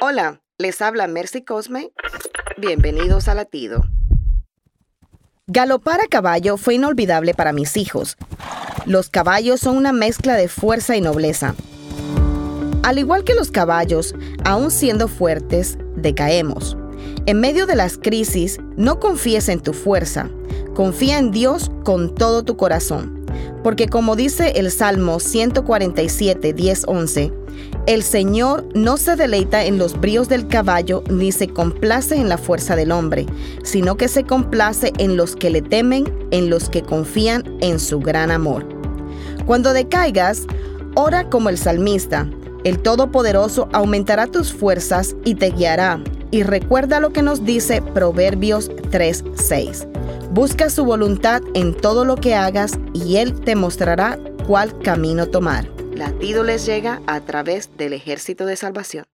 Hola, les habla Mercy Cosme. Bienvenidos a Latido. Galopar a caballo fue inolvidable para mis hijos. Los caballos son una mezcla de fuerza y nobleza. Al igual que los caballos, aun siendo fuertes, decaemos. En medio de las crisis, no confíes en tu fuerza, confía en Dios con todo tu corazón. Porque como dice el Salmo 147, 10, 11, el Señor no se deleita en los bríos del caballo ni se complace en la fuerza del hombre, sino que se complace en los que le temen, en los que confían en su gran amor. Cuando decaigas, ora como el salmista. El Todopoderoso aumentará tus fuerzas y te guiará. Y recuerda lo que nos dice Proverbios 3:6. Busca su voluntad en todo lo que hagas y Él te mostrará cuál camino tomar. Latido les llega a través del ejército de salvación.